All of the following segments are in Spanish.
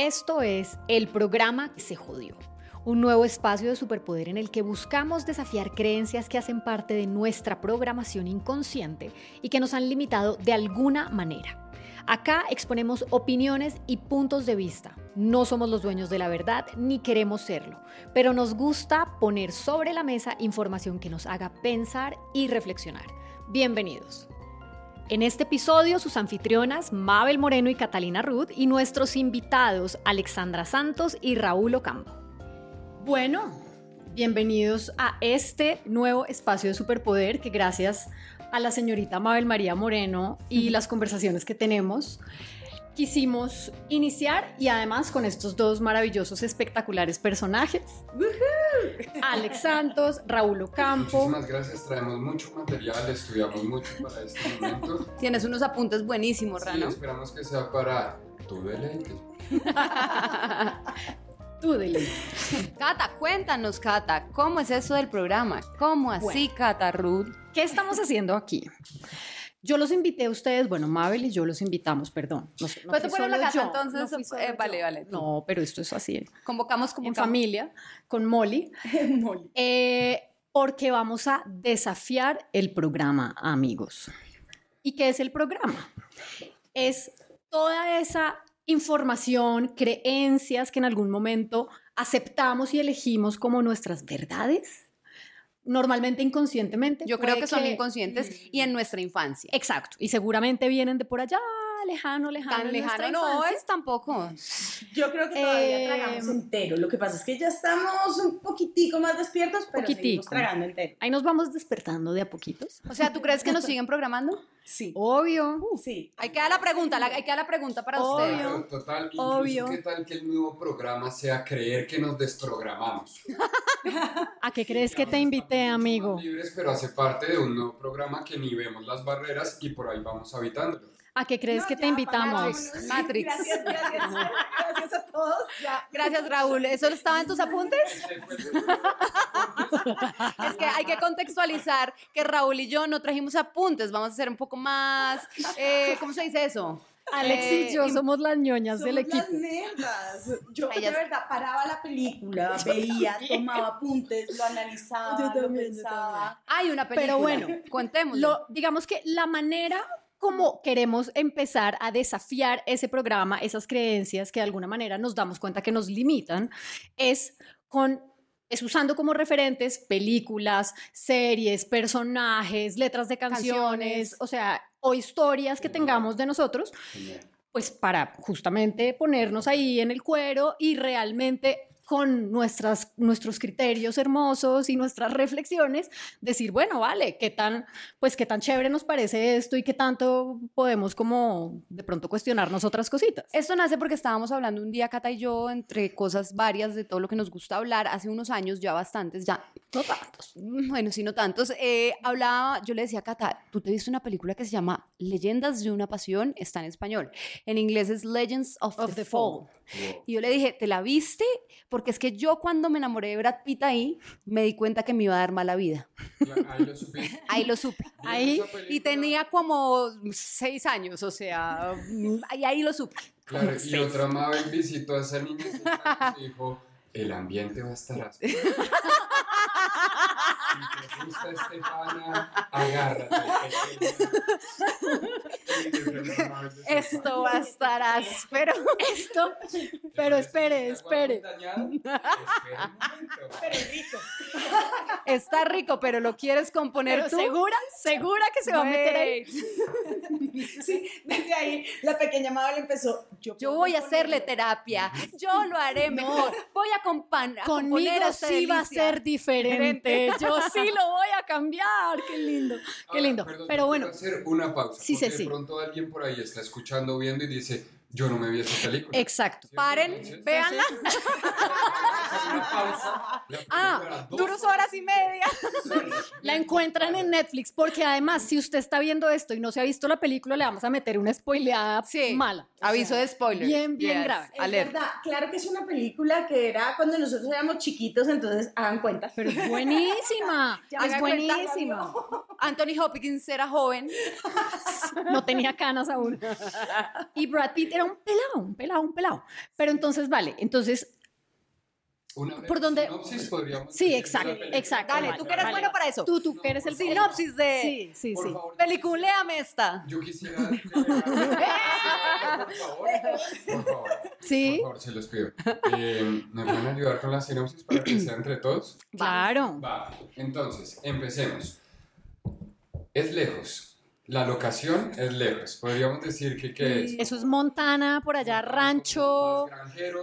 Esto es el programa que se jodió. Un nuevo espacio de superpoder en el que buscamos desafiar creencias que hacen parte de nuestra programación inconsciente y que nos han limitado de alguna manera. Acá exponemos opiniones y puntos de vista. No somos los dueños de la verdad ni queremos serlo, pero nos gusta poner sobre la mesa información que nos haga pensar y reflexionar. Bienvenidos. En este episodio, sus anfitrionas Mabel Moreno y Catalina Ruth y nuestros invitados Alexandra Santos y Raúl Ocampo. Bueno, bienvenidos a este nuevo espacio de superpoder que gracias a la señorita Mabel María Moreno y las conversaciones que tenemos, quisimos iniciar y además con estos dos maravillosos, espectaculares personajes. Alex Santos, Raúl Ocampo. Muchísimas gracias, traemos mucho material, estudiamos mucho para este momento. Tienes unos apuntes buenísimos, Sí, Rano. esperamos que sea para tu deleite. Tú, Deli. Cata, cuéntanos, Cata, ¿cómo es eso del programa? ¿Cómo así, Bueno. Cata Ruth? ¿Qué estamos haciendo aquí? Yo los invité a ustedes, bueno, Mabel y yo los invitamos, perdón. No, no Pero tú fui pones la casa, yo, entonces, no eh, vale, vale, tú. No, pero esto es así, Convocamos como en familia, con Molly, eh, porque vamos a desafiar el programa, amigos. ¿Y qué es el programa? Es toda esa información, creencias que en algún momento aceptamos y elegimos como nuestras verdades, normalmente inconscientemente. Yo creo que son inconscientes y en nuestra infancia. Exacto, y seguramente vienen de por allá, lejano, lejano. Tan lejano no es tampoco. Yo creo que todavía Eh, tragamos entero. Lo que pasa es que ya estamos un poquitico más despiertos, pero seguimos Poquitico. tragando entero. Ahí nos vamos despertando de a poquitos. O sea, ¿tú crees que nos siguen programando? Sí. Obvio. Sí. Hay que dar la pregunta, la, hay que dar la pregunta para Obvio. ustedes. Claro, total, incluso Obvio. qué tal que el nuevo programa sea creer que nos desprogramamos. ¿A qué crees que te invité, amigo? libres, pero hace parte de un nuevo programa que ni vemos las barreras y por ahí vamos habitando. ¿A qué crees No, que te invitamos? Matrix. Gracias, gracias. Gracias a todos. Ya. Gracias, Raúl. ¿Eso estaba en tus apuntes? Es que hay que contextualizar que Raúl y yo no trajimos apuntes. Vamos a hacer un poco más. eh, ¿Cómo se dice eso? Alex Eh, y yo im- somos las ñoñas del Somos las equipo. nerdas. Yo Ellas- de verdad paraba la película, veía, tomaba apuntes, lo analizaba, Yo también, lo yo pensaba. Hay una película. Pero bueno, contemos. Digamos que la manera como queremos empezar a desafiar ese programa, esas creencias que de alguna manera nos damos cuenta que nos limitan, es con es usando como referentes películas, series, personajes, letras de canciones, Canciones. o sea, o historias que tengamos de nosotros, pues para justamente ponernos ahí en el cuero y realmente con nuestras, nuestros criterios hermosos y nuestras reflexiones, decir, bueno, vale, qué tan, pues qué tan chévere nos parece esto y qué tanto podemos como de pronto cuestionarnos otras cositas. Esto nace porque estábamos hablando un día, Cata y yo, entre cosas varias de todo lo que nos gusta hablar, hace unos años, ya bastantes, ya, No tantos. mm, bueno, sí, no tantos. eh, hablaba, yo le decía a Cata, tú te viste una película que se llama Leyendas de una Pasión, está en español. En inglés es Legends of, Of the, the Fall. Wow. Y yo le dije, ¿te la viste? Porque es que yo cuando me enamoré de Brad Pitt ahí, me di cuenta que me iba a dar mala vida. Claro, Ahí lo supiste. Ahí lo supe. Ahí, Y tenía como seis años, o sea, mm, y ahí lo supe. Claro, y otra Mabel visitó a esa niña y dijo, el ambiente va a estar áspero. Si te gusta este pana, agárrate. Esto va a estar áspero. esto, pero espere, espere. Espere un momento. Pero rico. Está rico, pero lo quieres componer Pero tú. segura, segura que se va a meter ahí. Sí, desde ahí la pequeña Mabel empezó. Yo voy a hacerle terapia. Yo lo haré mejor. Voy a, a Conmigo componer esta sí va a ser diferente. Yo sí lo voy a cambiar. Qué lindo. Qué Ahora, lindo. perdón, Pero bueno, hacer una pausa. Sí, sí, porque sí. De pronto alguien por ahí está escuchando, viendo y dice, yo no me vi esa película. exacto. ¿Cierto? Paren, Entonces, véanla. pausa. Ah, duros horas y media. La encuentran en Netflix porque además si usted está viendo esto y no se ha visto la película le vamos a meter una spoileada Sí. mala. Aviso de spoiler. bien, bien Yes, grave. Es verdad, claro que es una película que era cuando nosotros éramos chiquitos, entonces hagan cuenta. Pero es buenísima. Es buenísima. Anthony Hopkins era joven. No tenía canas aún. Y Brad Pitt era un pelado, un pelado, un pelado. Pero entonces, vale, entonces, Una ¿Por dónde? sinopsis podríamos sí, exacto, exacto. Dale, vale, tú que eres vale. bueno para eso. Tú, tú que eres el Sinopsis de Sí, sí, Por sí. favor, peliculéame esta. Yo quisiera. que- por favor. Por favor. Sí, Por favor, se los pido. Eh, ¿Me pueden ayudar con la sinopsis para que sea entre todos? claro. Va, entonces, empecemos. Es lejos. La locación es lejos. Podríamos decir que ¿qué es? Eso es Montana, por allá, rancho,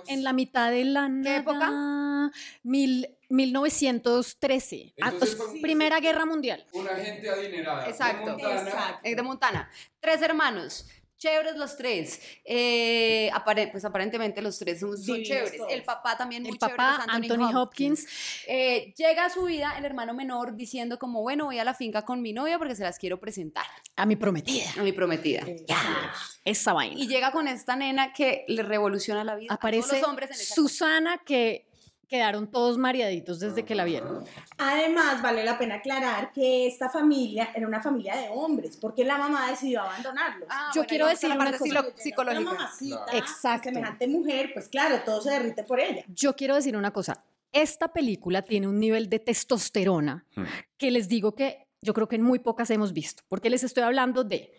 en la mitad de la ¿Qué época? nada. Mil, 1913. Ah, Entonces, pues, sí, Primera Guerra Mundial. Una gente adinerada. de Exacto. Montana, Exacto. Eh, de Montana. Tres hermanos. Chéveres los tres. Eh, apare- pues aparentemente los tres son, son chéveres. El papá también muy El chévere. papá, es Anthony Hopkins. Eh, llega a su vida el hermano menor diciendo como, bueno, voy a la finca con mi novia porque se las quiero presentar A mi prometida. a mi prometida. Ya, esa vaina. Y llega con esta nena que le revoluciona la vida a Aparece todos los hombres en esa Susana, que quedaron todos mareaditos desde que la vieron. Además, vale la pena aclarar que esta familia era una familia de hombres, porque la mamá decidió abandonarlos. Ah, Yo bueno, quiero decir una parte cosa. psilo- Una psicológica. mamacita, Claro. Exacto. semejante mujer, pues claro, todo se derrite por ella. Yo quiero decir una cosa. Esta película tiene un nivel de testosterona Hmm. que les digo que yo creo que en muy pocas hemos visto, porque les estoy hablando de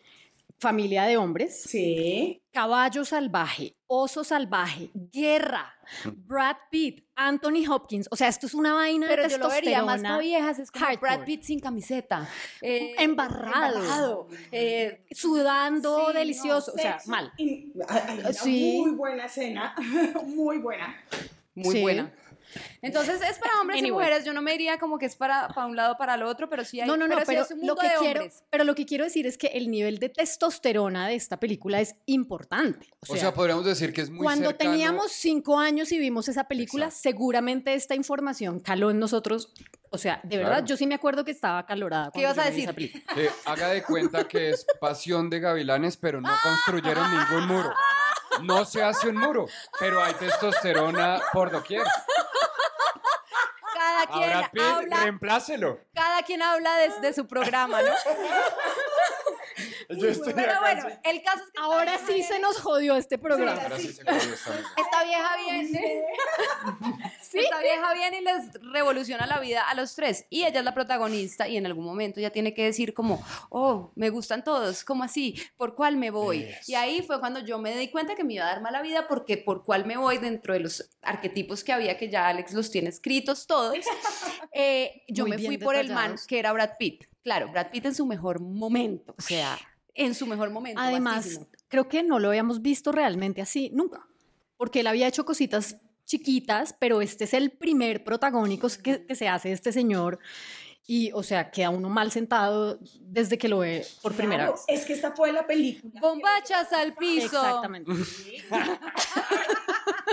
familia de hombres, Sí. caballo salvaje, oso salvaje, guerra, Brad Pitt, Anthony Hopkins. O sea, esto es una vaina Pero de yo lo vería más para viejas, es como hardcore. Brad Pitt sin camiseta. eh, Embarrado. embarrado, eh, sudando Sí, delicioso, No, o sea, sexo mal. y- hay- hay una Sí. muy buena escena, muy buena. muy Sí. buena. Entonces es para hombres y mujeres. Yo no me diría como que es para, para un lado o para el otro, pero sí hay. No, no, no, sí pero, es un lo mundo que de quiero, hombres. pero lo que quiero decir es que el nivel de testosterona de esta película es importante. O O sea, podríamos decir que es muy cuando cercano- teníamos cinco años y vimos esa película, Exacto. seguramente esta información caló en nosotros. O sea, de verdad, Claro. yo sí me acuerdo que estaba calorada. ¿Qué ibas a decir? Que haga de cuenta que es pasión de gavilanes, pero no construyeron ningún muro. No se hace un muro, pero hay testosterona por doquier. Cada quien Ahora Pitt, habla, reemplácelo. cada quien habla desde su programa, ¿no? Yo estoy Pero bueno, sí. el caso es que Ahora sí se nos jodió este programa. Ahora sí se jodió esta. Esta vieja viene. Esta vieja viene y les revoluciona la vida a los tres. Y ella es la protagonista y en algún momento ya tiene que decir como, oh, me gustan todos, ¿cómo así? ¿Por cuál me voy? Eso. Y ahí fue cuando yo me di cuenta que me iba a dar mala vida porque por cuál me voy dentro de los arquetipos que había, que ya Alex los tiene escritos todos, eh, yo Muy me fui por el man detallados. que era Brad Pitt. Claro, Brad Pitt en su mejor momento, o sea, en su mejor momento. Además, vastísimo. creo que no lo habíamos visto realmente así nunca. Porque él había hecho cositas chiquitas, pero este es el primer protagónico que, que se hace este señor. Y, o sea, queda uno mal sentado desde que lo ve por primera Claro, vez. Es que esta fue la película. Bombachas al piso. Exactamente. Sí.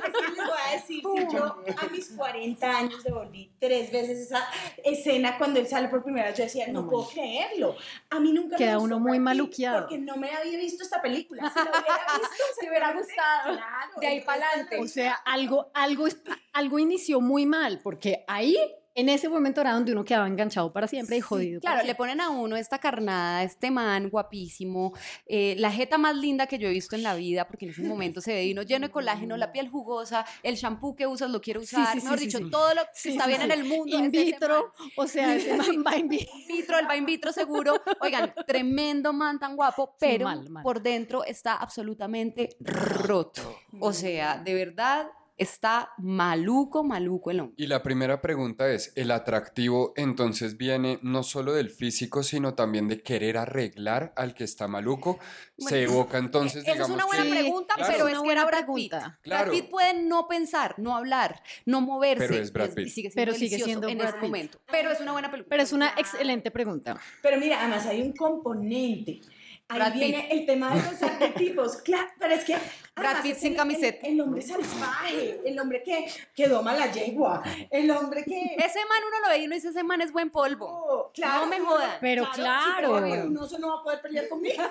Es que les voy a decir, si yo a mis 40 años devolví tres veces esa escena cuando él sale por primera vez, yo decía, no, No puedo creerlo. A mí nunca Queda me gustó uno muy maluqueado. Porque no me había visto esta película. Si lo hubiera visto, se me hubiera gustado. Claro, De ahí para adelante. O sea, algo, algo, algo inició muy mal, porque ahí, en ese momento era donde uno quedaba enganchado para siempre y jodido. Claro, le ponen a uno esta carnada, este man guapísimo, eh, la jeta más linda que yo he visto en la vida, porque en ese momento se ve uno lleno de colágeno, la piel jugosa, el shampoo que usas lo quiero usar, sí, sí, mejor dicho, todo lo que está bien en el mundo. In es vitro, o sea, ese man va in vitro. man. In vitro, el va in vitro seguro. Oigan, tremendo man tan guapo, pero mal, mal. por dentro está absolutamente roto. O sea, de verdad está maluco, maluco el hombre. Y la primera pregunta es, ¿el atractivo entonces viene no solo del físico, sino también de querer arreglar al que está maluco? Se evoca entonces, Esa es digamos una buena que... Pregunta, claro. pero Es una que era buena Brad Pitt. pregunta. Claro. Brad Pitt puede no pensar, no hablar, no moverse. Pero es Brad y Pitt. sigue siendo Pero sigue siendo en Brad ese Pitt. momento. Pero es una buena película. Pero es una excelente pregunta. Pero mira, además hay un componente. Ahí Brad viene el tema de los arquetipos. Claro, pero es que. Brad Pitt sin el- camiseta. El, el hombre salvaje, el hombre que, que doma la yegua, el hombre que. Ese man uno lo ve y uno dice, ese man es buen polvo. Oh, claro, No me jodan. Pero claro. Si un oso no va a poder pelear conmigo.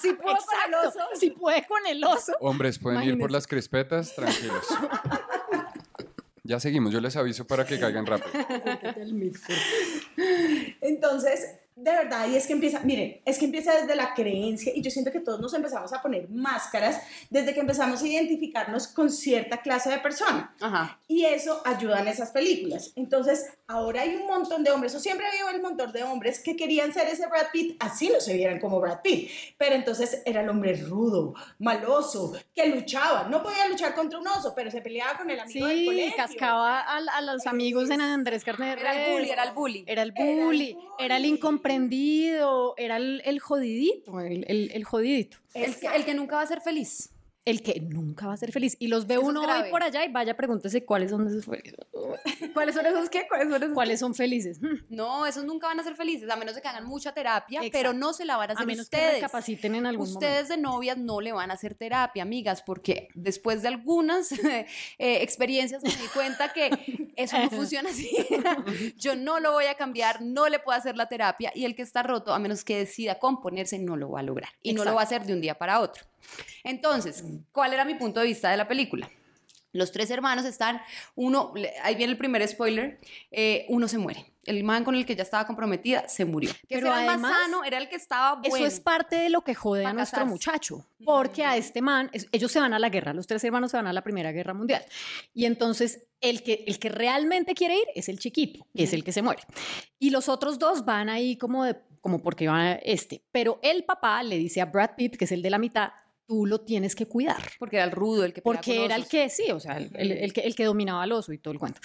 Si puedo con el oso. Si puede con el oso. Hombres, pueden ir por las crispetas, tranquilos. Ya seguimos, yo les aviso para que caigan rápido. Entonces, de verdad, y es que empieza, miren, es que empieza desde la creencia y yo siento que todos nos empezamos a poner máscaras desde que empezamos a identificarnos con cierta clase de persona. Ajá. Y eso ayuda en esas películas. Entonces, ahora hay un montón de hombres, o siempre ha habido el montón de hombres que querían ser ese Brad Pitt, así no se vieran como Brad Pitt. Pero entonces era el hombre rudo, maloso, que luchaba. No podía luchar contra un oso, pero se peleaba con el amigo del Sí, colegio. cascaba a, a los amigos en Andrés Carne de Era el bully, era el bully. Era el Era el bully, bully. era el incomprendido, era el, el jodidito, el, el- el jodidito. El que, el que nunca va a ser feliz. El que nunca va a ser feliz. Y los ve Eso uno hoy por allá y vaya, pregúntese cuáles son esos felices. ¿Cuáles son esos qué? ¿Cuáles son esos? ¿Cuáles son felices? Hmm, No, esos nunca van a ser felices, a menos de que hagan mucha terapia, Exacto. pero no se la van a A hacer menos que ustedes. recapaciten en algún Ustedes de novias no le van a hacer terapia, amigas, porque después de algunas eh, experiencias me di cuenta que eso no funciona así. Yo no lo voy a cambiar, no le puedo hacer la terapia y el que está roto, a menos que decida componerse, no lo va a lograr. Y no lo va a hacer de un día para otro. Entonces, ¿cuál era mi punto de vista de la película? Los tres hermanos están, uno, ahí viene el primer spoiler, eh, uno se muere. El man con el que ya estaba comprometida se murió. Que Pero era el más además, sano, era el que estaba bueno. Eso es parte de lo que jode a nuestro casarse. muchacho, porque a este man, ellos se van a la guerra, los tres hermanos se van a la Primera Guerra Mundial. Y entonces el que, el que realmente quiere ir es el chiquito, que es el que se muere. Y los otros dos van ahí como, de, como porque van a este. Pero el papá le dice a Brad Pitt, que es el de la mitad, tú lo tienes que cuidar. Porque era el rudo, el que Porque era el que, sí, o sea, el, el- el que, el que dominaba al oso y todo el cuento.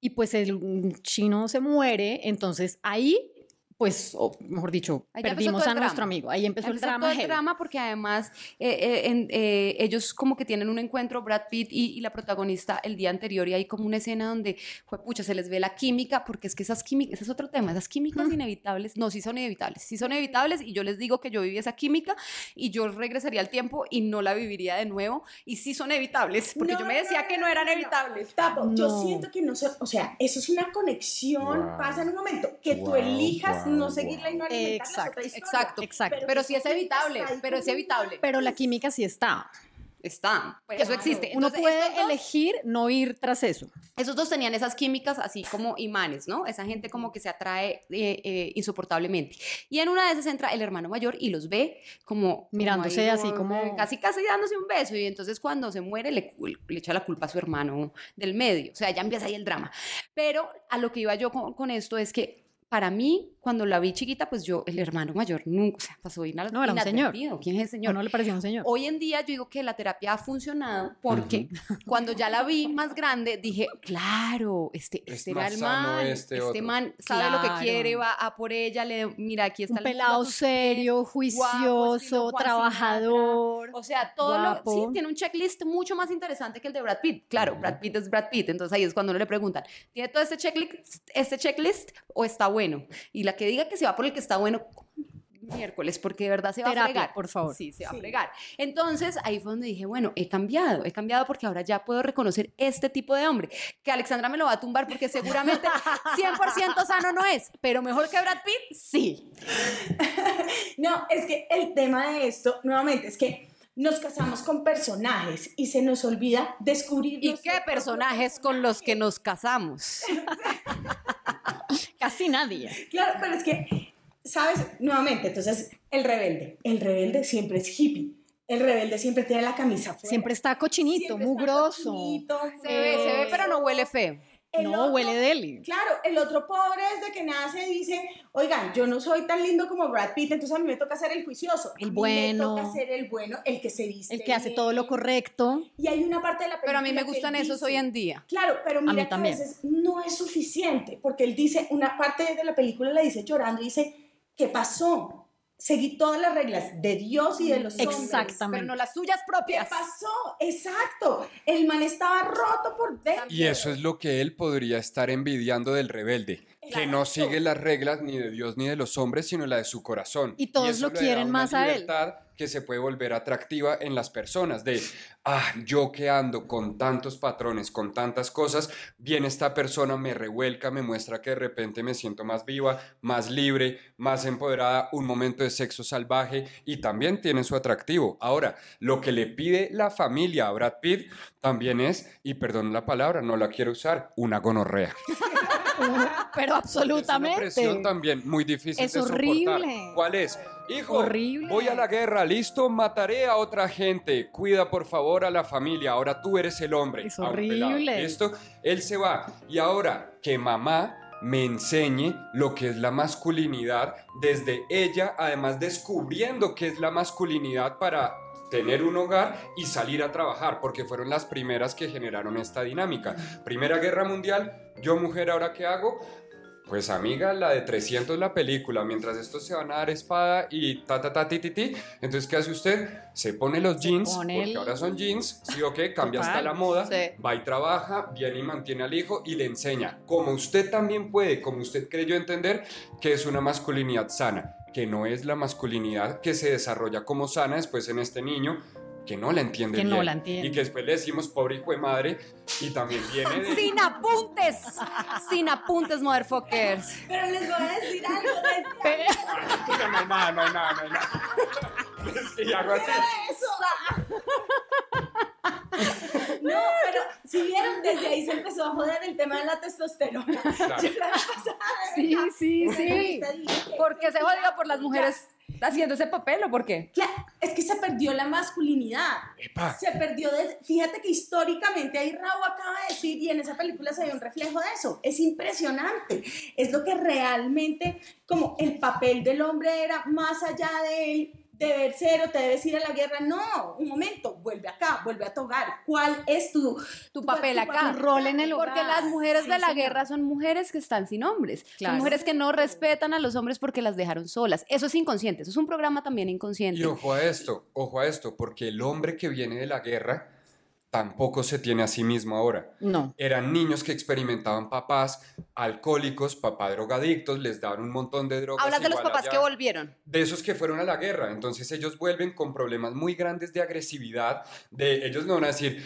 Y pues el chino se muere, entonces ahí, pues, o mejor dicho, Ahí perdimos a el nuestro drama. amigo. Ahí empezó, el Empezó drama. todo el heavy. drama porque además eh, eh, en- eh, ellos como que tienen un encuentro, Brad Pitt y, y la protagonista el día anterior y hay como una escena donde, fue pucha, se les ve la química porque es que esas químicas, ese es otro tema, esas químicas inevitables, no, sí son inevitables, sí son inevitables y yo les digo que yo viví esa química y yo regresaría al tiempo y no la viviría de nuevo y sí son evitables porque No, yo me no, decía no, que no eran evitables. Tapo, yo siento que no son, o sea, eso es una conexión, Wow. pasa en un momento, que tú elijas wow, no seguirla y no alimentarla, es Exacto, otra historia. Exacto, Exacto. Pero que sí es evitable, pero es evitable. Pero la química sí está. Está, pues, eso existe. Uno Entonces, puede estos dos- elegir no ir tras eso. Esos dos tenían esas químicas así como imanes, ¿no? Esa gente como que se atrae eh, eh, insoportablemente. Y en una de esas entra el hermano mayor y los ve como... como Mirándose ahí, así como- Casi, casi dándose un beso. Y entonces cuando se muere le, le echa la culpa a su hermano del medio. O sea, ya empieza ahí el drama. Pero a lo que iba yo con, con esto es que para mí, cuando la vi chiquita, pues yo, el hermano mayor, nunca, o sea, pasó inad- No, era un señor. ¿Quién es el ¿O señor? no le pareció un señor? Hoy en día yo digo que la terapia ha funcionado porque cuando ya la vi más grande dije, claro, este, Es este era el man, este este, otro". man sabe lo que Claro. quiere, va a por ella, le mira, aquí está un pelado serio, pies, juicioso, Juan trabajador. O sea, todo lo, guapo. sí, tiene un checklist mucho más interesante que el de Brad Pitt. Claro, Brad Pitt es Brad Pitt, entonces ahí es cuando uno le preguntan, ¿tiene todo este checklist, este checklist o está bueno? Y la que diga que se va por el que está bueno, miércoles, porque de verdad se va Terapia, a fregar. por favor. Sí, se va Sí. a fregar. Entonces, ahí fue donde dije, bueno, he cambiado, he cambiado porque ahora ya puedo reconocer este tipo de hombre, que Alexandra me lo va a tumbar porque seguramente 100% sano no es, pero mejor que Brad Pitt, sí. No, es que el tema de esto, nuevamente, es que nos casamos con personajes y se nos olvida descubrir. ¿Y qué personajes con los que nos casamos? Casi nadie. Claro, pero es que, ¿sabes? Nuevamente, entonces, el rebelde. El rebelde siempre es hippie. El rebelde siempre tiene la camisa fuera. Siempre está cochinito, Siempre está mugroso. cochinito, Se ve, se ve, pero no huele feo. El no, otro- huele deli. Claro, el otro pobre desde que nace dice, oigan, yo no soy tan lindo como Brad Pitt, entonces a mí me toca ser el juicioso. El A mí bueno. Me toca ser el bueno, el que se viste El que hace bien. todo lo correcto. Y hay una parte de la película Pero a mí me gustan esos dice- hoy en día. Claro, pero mira mí que también. a veces no es suficiente, porque él dice, una parte de la película la dice llorando y dice, ¿qué pasó? Seguí todas las reglas de Dios y de los hombres. Exactamente. Pero no las suyas ¿Qué propias. pasó? Exacto. El man estaba roto por dentro. Y eso es lo que él podría estar envidiando del rebelde, que no sigue las reglas ni de Dios ni de los hombres, sino la de su corazón. Y todos eso lo le da quieren una más a él. Que se puede volver atractiva en las personas, de, ah, yo que ando con tantos patrones, con tantas cosas, viene esta persona, me revuelca, me muestra que de repente me siento más viva, más libre, más empoderada, un momento de sexo salvaje y también tiene su atractivo. Ahora, lo que le pide la familia a Brad Pitt también es, y perdón la palabra, no la quiero usar, una gonorrea. Pero Es absolutamente. una presión también muy difícil Es de soportar. horrible. ¿Cuál es? Hijo, Horrible. voy a la guerra, listo, mataré a otra gente. Cuida por favor a la familia. Ahora tú eres el hombre. Es horrible. Listo, él se va. Y ahora que mamá me enseñe lo que es la masculinidad desde ella, además descubriendo qué es la masculinidad para tener un hogar y salir a trabajar, porque fueron las primeras que generaron esta dinámica. Primera Guerra Mundial, yo mujer, ¿ahora qué hago? Pues amiga, la de 300 la película, mientras estos se van a dar espada y ta ta ta ti ti ti. Entonces, ¿qué hace usted? Se pone los jeans, pone porque el- ahora son jeans, sí o qué, cambia hasta la moda, sí. va y trabaja, viene y mantiene al hijo y le enseña, como usted también puede, como usted creyó entender, que es una masculinidad sana, que no es la masculinidad que se desarrolla como sana después en este niño que no la entiende Que no bien. la entiende. Y que después le decimos pobre hijo de madre y también viene de... Sin apuntes. Sin apuntes, motherfuckers. Pero les voy a decir algo. No hay nada, no hay nada, no hay nada. Es que hago así. No, pero si vieron, desde ahí se empezó a joder el tema de la testosterona. Claro. Yo la pasada, Sí, sí, sí. entrevista dije que- ¿Por qué se jodió por las mujeres haciendo ese papel o por qué? Claro, es que se perdió la masculinidad. Epa. Se perdió, de- fíjate que históricamente ahí Raúl acaba de decir, y en esa película se ve un reflejo de eso. Es impresionante. Es lo que realmente, como el papel del hombre era más allá de él. Deber ser o te debes ir a la guerra. No, un momento, vuelve acá, vuelve a tu hogar. ¿Cuál es tu, Tu papel acá. Tu rol en el hogar. Porque las mujeres Sí, de la señor. guerra son mujeres que están sin hombres. Claro. Son mujeres que no respetan a los hombres porque las dejaron solas. Eso es inconsciente. Eso es un programa también inconsciente. Y ojo a esto, ojo a esto, porque el hombre que viene de la guerra tampoco se tiene a sí mismo ahora. No. Eran niños que experimentaban papás alcohólicos, papá drogadictos, les daban un montón de drogas. Hablas de los papás allá. que volvieron. de esos que fueron a la guerra. Entonces ellos vuelven con problemas muy grandes de agresividad. De ellos no van a decir,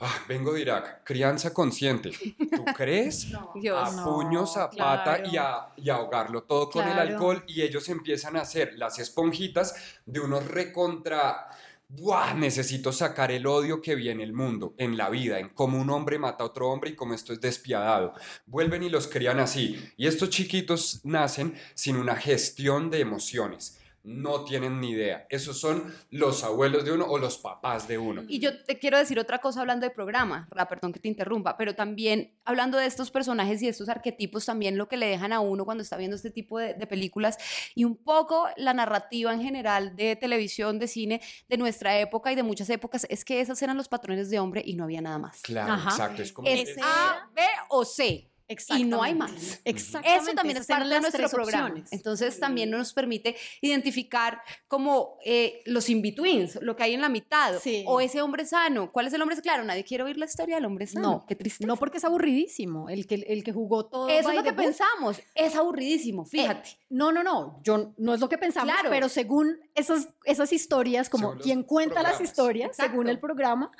"Ah, vengo de Irak, crianza consciente. ¿Tú crees? Dios. a No, puños, a pata claro. y a, y a ahogarlo todo con el alcohol y ellos empiezan a hacer las esponjitas de unos recontra... ¡Buah! Necesito sacar el odio que vi en el mundo, en la vida, en cómo un hombre mata a otro hombre y cómo esto es despiadado. Vuelven y los crían así. Y estos chiquitos nacen sin una gestión de emociones. No tienen ni idea. Esos son los abuelos de uno o los papás de uno. Y yo te quiero decir otra cosa hablando de programa, Ra, perdón que te interrumpa, pero también hablando de estos personajes y estos arquetipos, también lo que le dejan a uno cuando está viendo este tipo de, de películas y un poco la narrativa en general de televisión, de cine, de nuestra época y de muchas épocas, es que esos eran los patrones de hombre y no había nada más. Claro, Ajá. exacto. Es como Es A, B o C. Y no hay más. Exactamente. Eso también es parte de las nuestro programa. opciones. Entonces también nos permite identificar como eh, los in-betweens, lo que hay en la mitad, Sí. o ese hombre sano. ¿Cuál es el hombre sano? Claro, nadie quiere oír la historia del hombre sano. No, qué triste. No porque es aburridísimo. El que, el que jugó todo. Eso es lo que book. pensamos. Es aburridísimo, fíjate. Eh, no, no, no. Yo no es lo que pensamos, Claro. pero según esas, esas historias, como Según quien cuenta las programas. historias, Exacto. según el programa,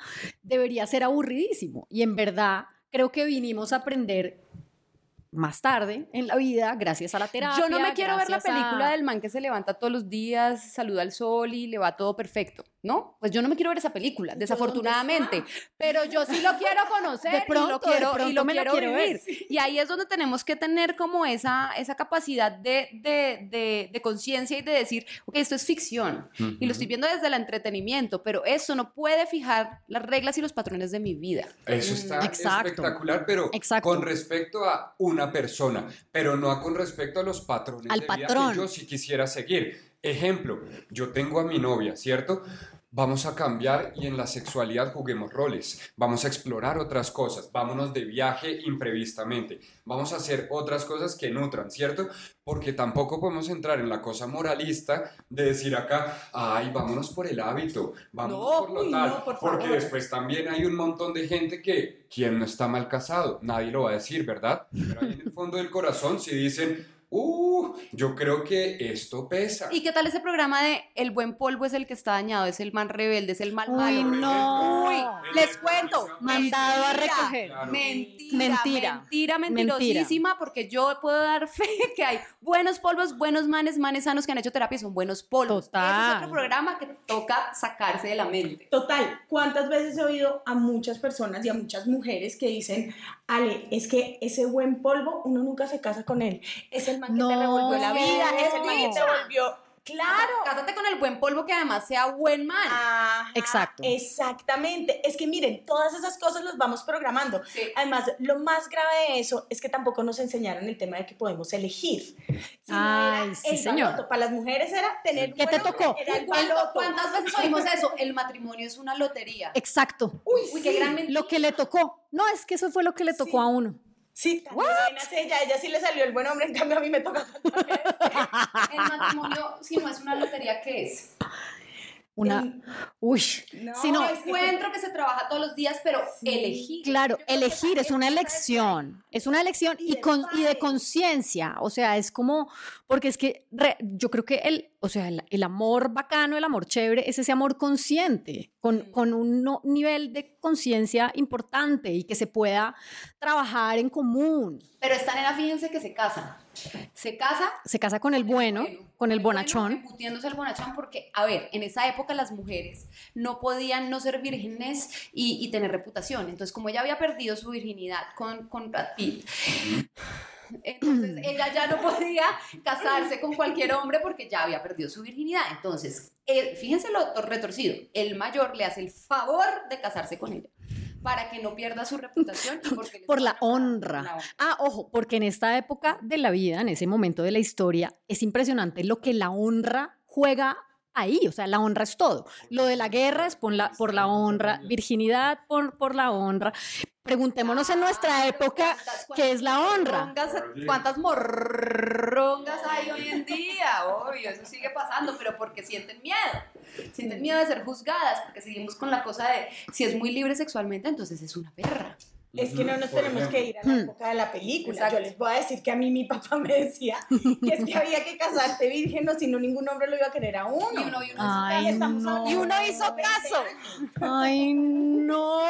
debería ser aburridísimo. Y en verdad, creo que vinimos a aprender más tarde en la vida, gracias a la terapia. Yo no me quiero ver la a- película del man que se levanta todos los días, saluda al sol y le va todo perfecto, ¿no? Pues yo no me quiero ver esa película, desafortunadamente. Pero yo sí lo quiero conocer De y lo de quiero, y lo me quiero ver. Y ahí es donde tenemos que tener como esa, esa capacidad de, de, de, de conciencia y de decir, ok, esto es ficción y lo estoy viendo desde el entretenimiento, pero eso no puede fijar las reglas y los patrones de mi vida. Eso está Mm, Exacto. espectacular, pero Exacto. con respecto a una persona, pero no con respecto a los patrones Al de vida patrón. que yo sí quisiera seguir. Ejemplo, yo tengo a mi novia, ¿cierto? Vamos a cambiar y en la sexualidad juguemos roles. Vamos a explorar otras cosas. Vámonos de viaje imprevistamente. Vamos a hacer otras cosas que nutran, ¿cierto? Porque tampoco podemos entrar en la cosa moralista de decir acá, ay, vámonos por el hábito, vámonos No, por lo uy, tal. no, por porque después también hay un montón de gente que, quien no está mal casado, nadie lo va a decir, ¿verdad? Pero ahí en el fondo del corazón si dicen, uh, yo creo que esto pesa. ¿Y qué tal ese programa de El buen polvo es el que está dañado, es el man rebelde, es el mal Uy, malo? no. Uy, les cuento. Mandado a recoger. Claro. Mentira, Mentira. mentira, mentirosísima, porque yo puedo dar fe que hay buenos polvos, buenos manes, manes sanos que han hecho terapia y son buenos polvos. Ese Total. es otro programa que toca sacarse de la mente. Total, ¿cuántas veces he oído a muchas personas y a muchas mujeres que dicen, Ale, es que ese buen polvo, uno nunca se casa con él. Es el man que te revolvió la vida, es el man que te volvió... Claro. Cásate con el buen polvo que además sea buen man. Ajá, Exacto. Exactamente. Es que miren, todas esas cosas las vamos programando. Sí. Además, lo más grave de eso es que tampoco nos enseñaron el tema de que podemos elegir. Sino Ay, era sí, el señor. baloto. Para las mujeres era tener ¿Qué te tocó? Era el ¿Cuánto- baloto. ¿Cuántas veces oímos eso? El matrimonio es una lotería. Exacto. Uy, Uy, sí. qué gran mentira. Lo que le tocó. No, es que eso fue lo que le tocó Sí. a uno. Sí, también ella, ella sí le salió el buen hombre, en cambio a mí me toca El matrimonio, si no es una lotería, ¿qué es? Una. Uy. No, si no, Encuentro que se trabaja todos los días, pero elegir. Claro, elegir es una elección, es una elección Y con, y de conciencia, o sea, es como, porque es que re- yo creo que el, o sea, el, el amor bacano, el amor chévere, es ese amor consciente, con, con un no- nivel de conciencia importante y que se pueda trabajar en común. Pero esta nena, fíjense que se casa. Se casa Se casa con el bueno, con el bonachón. embutiéndose el bonachón, porque, a ver, en esa época las mujeres no podían no ser vírgenes y, y tener reputación. Entonces, como ella había perdido su virginidad con, con Brad Pitt, entonces ella ya no podía casarse con cualquier hombre porque ya había perdido su virginidad. Entonces, fíjense lo tor- retorcido. El mayor le hace el favor de casarse con ella para que no pierda su reputación y porque les Por la honra. la honra. Ah, ojo, porque en esta época de la vida, en ese momento de la historia, es impresionante lo que la honra juega ahí, o sea, la honra es todo. Lo de la guerra es por la, por la honra, virginidad por, por la honra. Preguntémonos en nuestra época ¿Cuántas- qué es la honra. morrongas- ¿Cuántas morrongas hay hoy en día? Obvio, eso sigue pasando, pero porque sienten miedo. Sienten miedo de ser juzgadas, porque seguimos con la cosa de si es muy libre sexualmente, entonces es una perra. Es que no nos Por tenemos ejemplo. que ir a la época de la película. Exacto. Yo les voy a decir que a mí mi papá me decía que es que había que casarte virgen o si no ningún hombre lo iba a querer a uno. Y uno, y uno, Ay, no. y uno hizo 20 caso. Ay, no.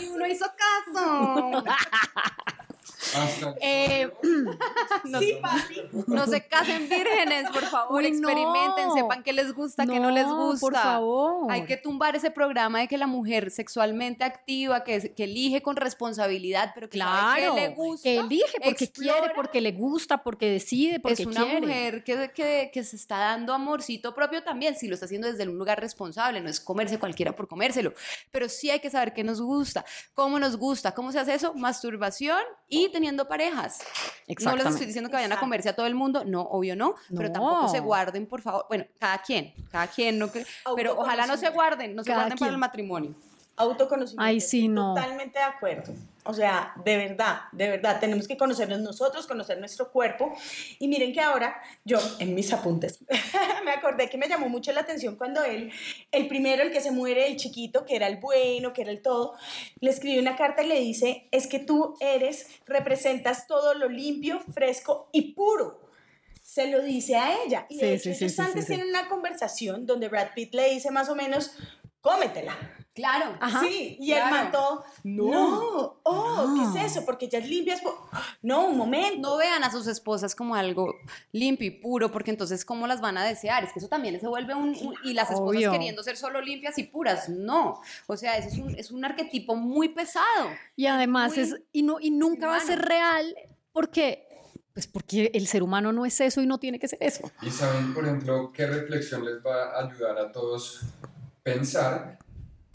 Y uno hizo caso. Hasta Eh, no, Sí, papi. No se casen vírgenes, por favor, Uy, no. experimenten, sepan qué les gusta, qué no les gusta. Por favor. Hay que tumbar ese programa de que la mujer sexualmente activa, que, que elige con responsabilidad, pero que Claro, qué le gusta. que elige porque explora. quiere, porque le gusta, porque decide, porque es una quiere. mujer que, que, que se está dando amorcito propio también, si lo está haciendo desde un lugar responsable, no es comerse cualquiera por comérselo, pero sí hay que saber qué nos gusta, cómo nos gusta, cómo se hace eso, masturbación y teniendo parejas. No les estoy diciendo que vayan a comerse a todo el mundo, no, obvio no, pero tampoco se guarden, por favor. Bueno, cada quien, cada quien, no que- pero ojalá no se guarden, no se guarden para el matrimonio. Autoconocimiento. Ay, sí, no. Totalmente de acuerdo. O sea, de verdad, de verdad, tenemos que conocernos nosotros, conocer nuestro cuerpo. Y miren que ahora, yo en mis apuntes, me acordé que me llamó mucho la atención cuando él, el primero, el que se muere, el chiquito, que era el bueno, que era el todo, le escribió una carta y le dice, es que tú eres, representas todo lo limpio, fresco y puro. Se lo dice a ella. Y de Sí, hecho, sí, sí, ellos sí, antes tienen una conversación donde Brad Pitt le dice más o menos, cómetela. Claro. Ajá. Sí, y Claro. man todo, no, oh, No. ¿qué es eso? Porque ellas limpias, po- no, un momento. No vean a sus esposas como algo limpio y puro, porque entonces, ¿cómo las van a desear? Es que eso también se vuelve un... un- y las esposas Obvio. queriendo ser solo limpias y puras. No. O sea, eso es un, es un arquetipo muy pesado. Y además muy es, y, no, y nunca va a ser real porque, pues porque el ser humano no es eso y no tiene que ser eso. Y saben, por ejemplo, qué reflexión les va a ayudar a todos pensar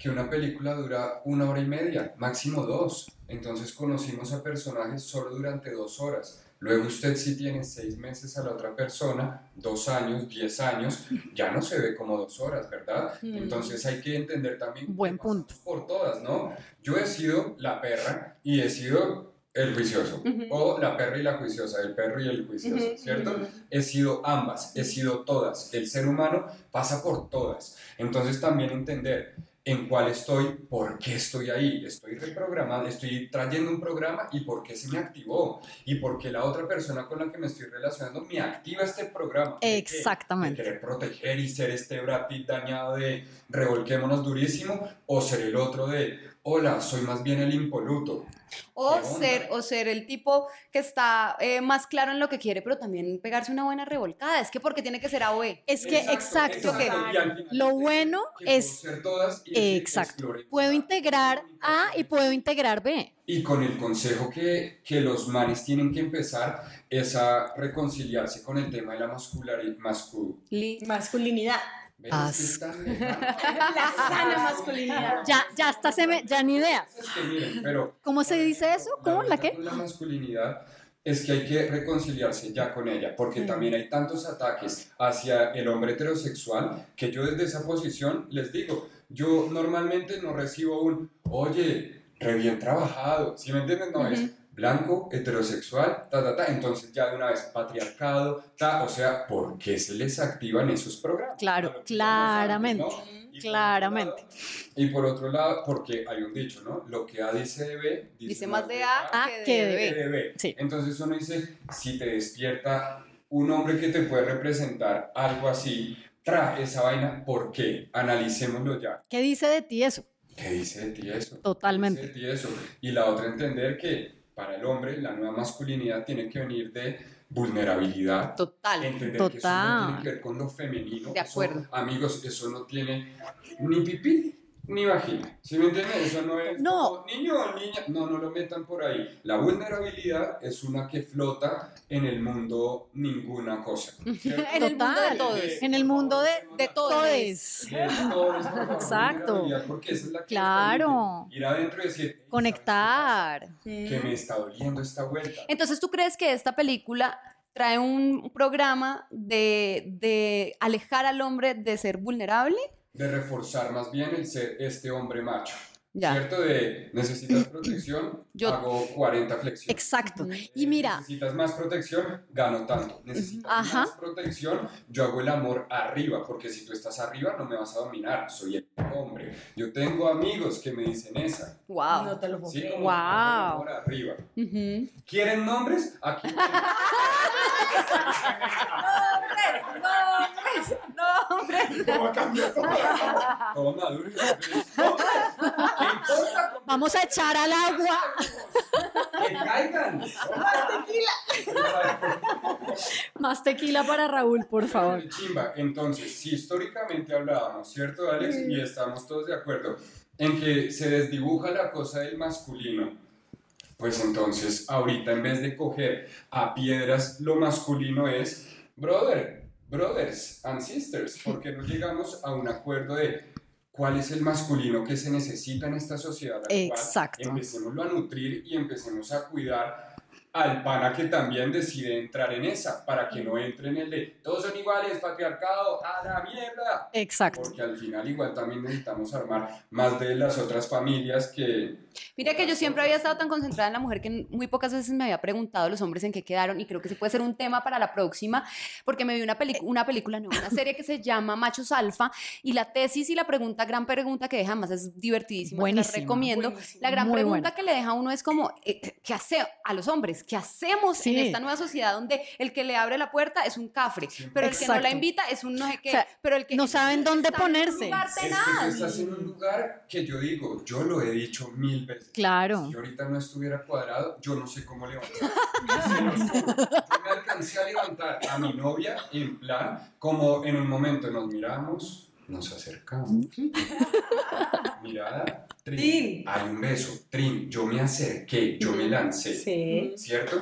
que una película dura una hora y media, máximo dos. Entonces conocimos a personajes solo durante dos horas. Luego usted si tiene seis meses a la otra persona, dos años, diez años, ya no se ve como dos horas, ¿verdad? Mm. Entonces hay que entender también Buen punto. por todas, ¿no? Yo he sido la perra y he sido el juicioso, Ujú. o la perra y la juiciosa, el perro y el juicioso, ¿cierto? He sido ambas, he sido todas. El ser humano pasa por todas. Entonces también entender en cuál estoy, por qué estoy ahí. Estoy reprogramando, estoy trayendo un programa y por qué se me activó. Y por qué la otra persona con la que me estoy relacionando me activa este programa. Exactamente. De querer proteger y ser este Brad Pitt dañado de revolquémonos durísimo o ser el otro de hola, soy más bien el impoluto. O ser, o ser el tipo que está eh, más claro en lo que quiere, pero también pegarse una buena revolcada. Es que porque tiene que ser A o E. Es que, exacto. que- Lo bueno que es- ser todas y decir, Exacto. Puedo integrar A y puedo integrar B. Y con el consejo que, que los manes tienen que empezar es a reconciliarse con el tema de la Masculinidad. ¿Ves? As- Es que están lejano. La sana masculinidad. Ya, ya hasta se me, ya ni idea. Es que miren, pero ¿Cómo se dice eso? ¿Cómo? ¿La qué? La masculinidad es que hay que reconciliarse ya con ella, porque Mm. también hay tantos ataques hacia el hombre heterosexual que yo desde esa posición les digo, yo normalmente no recibo un, oye, re bien trabajado, ¿sí me entienden? No es Ujú. Blanco, heterosexual, ta, ta, ta, entonces ya de una vez patriarcado, ta, o sea, ¿por qué se les activan esos programas? Claro, claramente, ¿no? Y por otro claramente. lado- Y por otro lado, porque hay un dicho, ¿no? Lo que A dice de B, Dice más de A A que que de B. que de B. Sí. Entonces uno dice, si te despierta un hombre que te puede representar algo así, tra esa vaina, ¿por qué? Analicémoslo ya. ¿Qué dice de ti eso? ¿Qué dice de ti eso? Totalmente. ¿Qué dice de ti eso? Y la otra, entender que para el hombre la nueva masculinidad tiene que venir de vulnerabilidad. Total. Entender que eso no tiene que ver con lo femenino. De Eso, acuerdo. amigos, eso no tiene ni pipí ni vagina. ¿Sí me entienden? Eso no es No. como niño o niña. No, no lo metan por ahí. La vulnerabilidad es una que flota en el mundo ninguna cosa. En el mundo de todos. En el mundo de, de todos. Exacto. Porque esa es la que Claro. Ir adentro y decir, "Ey, Conectar. Que me está doliendo esta vuelta. Entonces, ¿tú crees que esta película trae un programa de, de alejar al hombre de ser vulnerable? De reforzar más bien el ser este hombre macho. Ya. ¿Cierto? De necesitas protección, Yo- hago 40 flexiones. Exacto. Y mira, Necesitas más protección, gano tanto. Necesitas Ajá. más protección, yo hago el amor arriba, porque si tú estás arriba no me vas a dominar, soy el hombre. Yo tengo amigos que me dicen esa. Wow. No te lo puedo ¿sí? Como Wow. amor arriba. Ujú. ¿Quieren nombres? Aquí. ¿Cómo todo? ¿Qué importa? vamos a echar al agua. Que caigan. Más tequila para Raúl, por favor. Chimba, entonces, si históricamente hablábamos, ¿cierto, Alex? Y estamos todos de acuerdo en que se desdibuja la cosa del masculino, pues entonces, ahorita en vez de coger a piedras, lo masculino es, brother, brothers and sisters, porque no llegamos a un acuerdo de cuál es el masculino que se necesita en esta sociedad. actual? Exacto. Empecémoslo a nutrir y empecemos a cuidar al pana que también decide entrar en esa, para que no entre en el de todos son iguales, patriarcado, a la mierda. Exacto. Porque al final igual también necesitamos armar más de las otras familias que... Mira que yo siempre había estado tan concentrada en la mujer que muy pocas veces me había preguntado los hombres en qué quedaron y creo que ese puede ser un tema para la próxima porque me vi una, una película, no, una serie que se llama Machos Alfa y la tesis y la pregunta, gran pregunta que deja más es divertidísima, se la recomiendo. Buenísima. La gran pregunta buena. que le deja a uno es como, eh, ¿qué hace a los hombres? ¿Qué hacemos Sí. en esta nueva sociedad donde el que le abre la puerta es un cafre, pero el que no la invita es un no sé qué, O sea, pero el que no saben dónde está en un ponerse. lugar Es que tenaz. tú estás en un lugar que yo digo, yo lo he dicho mil veces. Claro. Si yo ahorita no estuviera cuadrado, yo no sé cómo levantar. Yo me alcancé a levantar a mi novia en plan, como en un momento nos miramos, nos acercamos. Mirada, trin. Hay un beso, trin. Yo me acerqué, yo me lancé. Sí. ¿Cierto?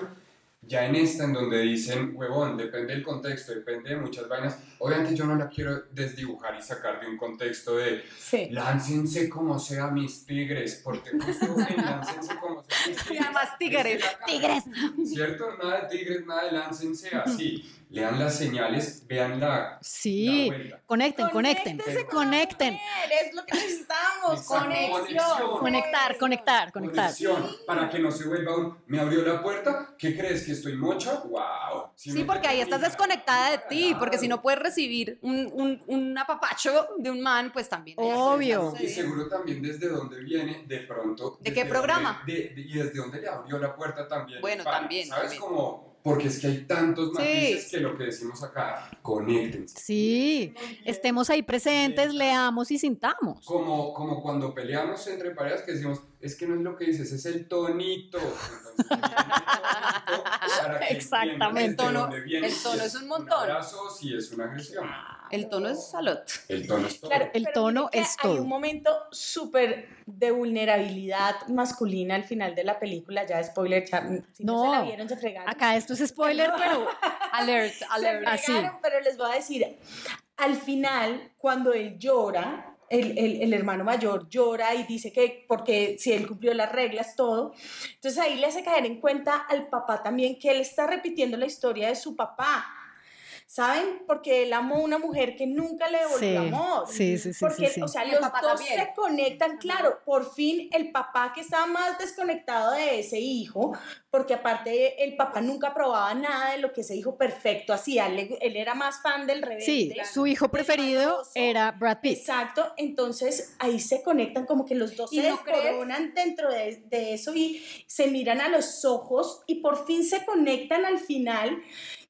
Ya en esta, en donde dicen, huevón, depende del contexto, depende de muchas vainas. Obviamente yo no la quiero desdibujar y sacar de un contexto de Sí. láncense como sea mis tigres, porque justo en láncense como sea mis tigres. además Tigres. Tigres. ¿Cierto? Nada de tigres, nada de láncense así. Lean las señales, vean la, Sí, la vuelta. conecten, conecten, conecten. mujer, Es lo que necesitamos. Conexión. Conectar, conectar, conectar. Conexión, para que no se vuelva un, me abrió la puerta, ¿qué crees que estoy mocha? Wow. Sí, porque ahí estás desconectada de ti, porque si no puedes recibir un, un, un apapacho de un man, pues también. Obvio. Y seguro también desde dónde viene, de pronto. ¿De qué programa? dónde- de- de- y desde dónde le abrió la puerta también. Bueno, Para- también, ¿Sabes también. cómo? Porque es que hay tantos matices Sí. que lo que decimos acá, conéctense. Sí, estemos ahí presentes, leamos y sintamos. Como, como cuando peleamos entre parejas que decimos, es que no es lo que dices, es el tonito. Entonces, miren el tonito para que Exactamente. El tono es un montón. Un abrazo, si es una agresión. El tono es salud. El tono es todo. Claro, El pero tono es Hay todo. un momento súper de vulnerabilidad masculina al final de la película, ya spoiler, ya, mm, si no, No. se la vieron, se fregaron. Acá esto es spoiler, pero Alert, se alert. Así. pero les voy a decir, al final, cuando él llora, el, el- el hermano mayor llora y dice que porque si él cumplió las reglas, todo. Entonces ahí le hace caer en cuenta al papá también que él está repitiendo la historia de su papá. ¿Saben? Porque él amó a una mujer que nunca le devolvió Sí, amor. sí, sí, sí, Porque, sí, sí. o sea, los dos también. se conectan, claro. Por fin el papá que estaba más desconectado de ese hijo, porque aparte el papá nunca probaba nada de lo que ese hijo perfecto hacía. Él, él era más fan del rebelde. sí, su hijo preferido maloso. era Brad Pitt. Exacto, entonces ahí se conectan como que los dos ¿Y se no descoronan dentro de, de eso y se miran a los ojos y por fin se conectan al final,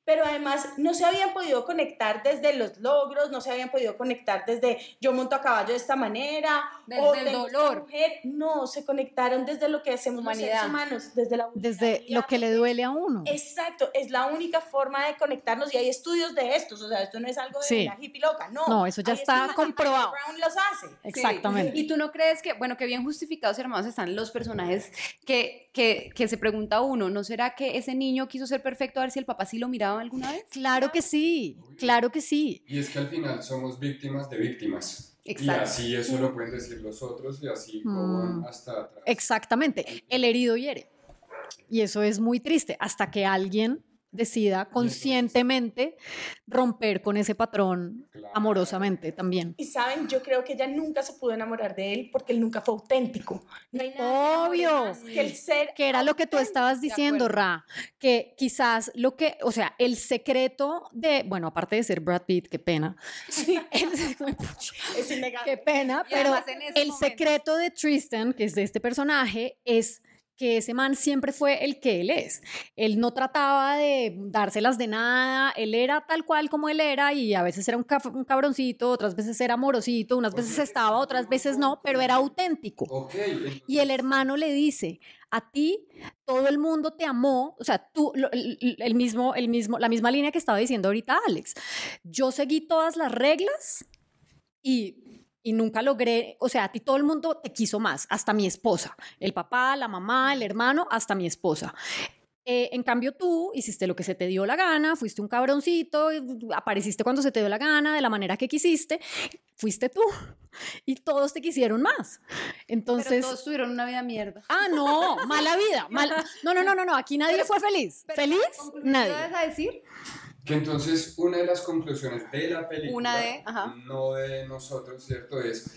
pero además no se habían podido conectar desde los logros, no se habían podido conectar desde yo monto a caballo de esta manera, Desde o el dolor. mujer. no, se conectaron desde lo que hacemos los seres Humanidad. humanos, desde la Desde lo que le duele a uno. Exacto, es la única forma de conectarnos y hay estudios de estos, o sea, esto no es algo de Sí. una hippie loca, no. No, eso ya está comprobado. Brown los hace. Exactamente. Y tú no crees que, bueno, que bien justificados y hermanos están los personajes que, que, que se pregunta uno, ¿no será que ese niño quiso ser perfecto a ver si el papá sí lo miraba alguna vez? Claro que sí, claro que sí. Y es que al final somos víctimas de víctimas. Exacto. Y así eso lo pueden decir los otros y así Mm. hasta atrás. Exactamente. El herido hiere. Y eso es muy triste hasta que alguien decida conscientemente romper con ese patrón Claro. amorosamente también. Y saben, yo creo que ella nunca se pudo enamorar de él porque él nunca fue auténtico. No hay nada Obvio. más que el ser Que era lo que tú estabas diciendo. Ra, que quizás lo que, o sea, el secreto de, bueno, aparte de ser Brad Pitt, qué pena, es innegable. Qué pena, pero el momento- secreto de Tristan, que es de este personaje, es que ese man siempre fue el que él es. Él no trataba de dárselas de nada, él era tal cual como él era y a veces era un, cabroncito, otras veces era amorosito, unas veces estaba, otras veces no, pero era auténtico. Y el hermano le dice, a ti todo el mundo te amó, o sea, tú, el mismo, el mismo, la misma línea que estaba diciendo ahorita Alex. Yo seguí todas las reglas y, y nunca logré, o sea, a ti todo el mundo te quiso más, hasta mi esposa, el papá, la mamá, el hermano, hasta mi esposa. Eh, en cambio tú hiciste lo que se te dio la gana, fuiste un cabroncito, apareciste cuando se te dio la gana, de la manera que quisiste, fuiste tú y todos te quisieron más. Entonces... Pero todos tuvieron una vida mierda. Ah, no, mala vida. mal- No, no, no, no, no, aquí nadie fue feliz. Pero, ¿Feliz? ¿conclusión Nadie. ¿Qué vas a decir? Que entonces una de las conclusiones de la película, Una de, ajá. no de nosotros, ¿cierto? Es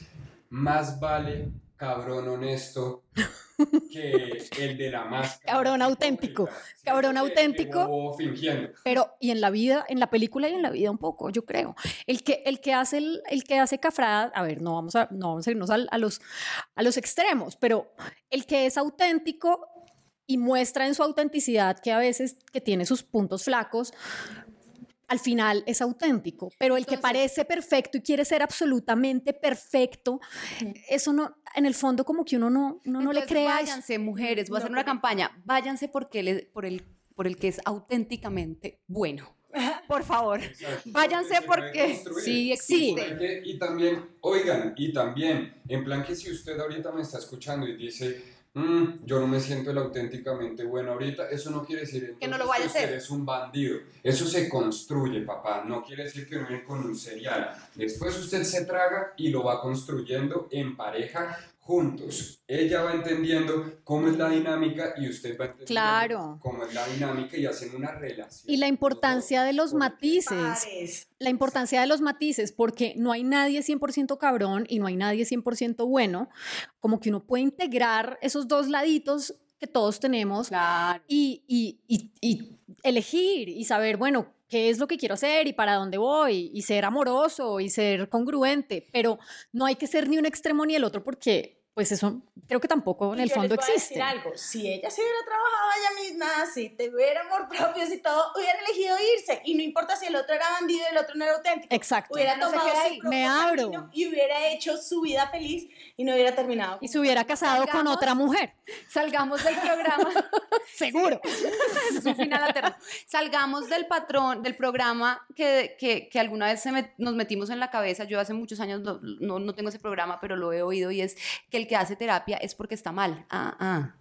más vale cabrón honesto que el de la máscara. Cabrón auténtico, cabrón auténtico. fingiendo. Pero, y en la vida, en la película y en la vida un poco, yo creo. El que, el que hace el, el que hace cafrada, a ver, no vamos a, no vamos a irnos al- a, los, a los extremos, pero el que es auténtico y muestra en su autenticidad que a veces que tiene sus puntos flacos, al final es auténtico, pero el que parece perfecto y quiere ser absolutamente perfecto, eso no, en el fondo como que uno no, uno no le crea. Váyanse, mujeres, voy a No hacer una campaña. Váyanse porque le- por, el, por el que es auténticamente bueno. Por favor. Exacto. Váyanse porque sí Sí. existe. Y también, oigan, y también, en plan que si usted ahorita me está escuchando y dice, "Mm, yo no me siento el auténticamente bueno ahorita, eso no quiere decir entonces Que no lo vaya a usted hacer. es un bandido. Eso se construye, papá. No quiere decir que uno viene con un cereal. Después usted se traga y lo va construyendo en pareja juntos. Ella va entendiendo cómo es la dinámica y usted va entendiendo Claro. cómo es la dinámica y hacen una relación. Y la importancia de los matices. Pares. La importancia de los matices, porque no hay nadie 100% cabrón y no hay nadie 100% bueno, como que uno puede integrar esos dos laditos que todos tenemos Claro. y, y- y- y elegir y saber, bueno, qué es lo que quiero hacer y para dónde voy y ser amoroso y ser congruente, pero no hay que ser ni un extremo ni el otro porque pues eso creo que tampoco en Y el yo fondo les voy a existe. decir algo, si ella se hubiera trabajado ella misma, si tuviera amor propio y todo, hubiera elegido irse. Y no importa si el otro era bandido y el otro no era auténtico. Exacto. Hubiera no tomado queda su Me abro. Y hubiera hecho su vida feliz y no hubiera terminado. Y se hubiera casado con Salgamos. otra mujer, Salgamos del programa. seguro. es un final alterno. Salgamos del patrón, del programa que, que, que alguna vez se met- nos metimos en la cabeza. Yo hace muchos años no, no, no tengo ese programa, pero lo he oído y es que el que hace terapia es porque está mal. Ah, ah.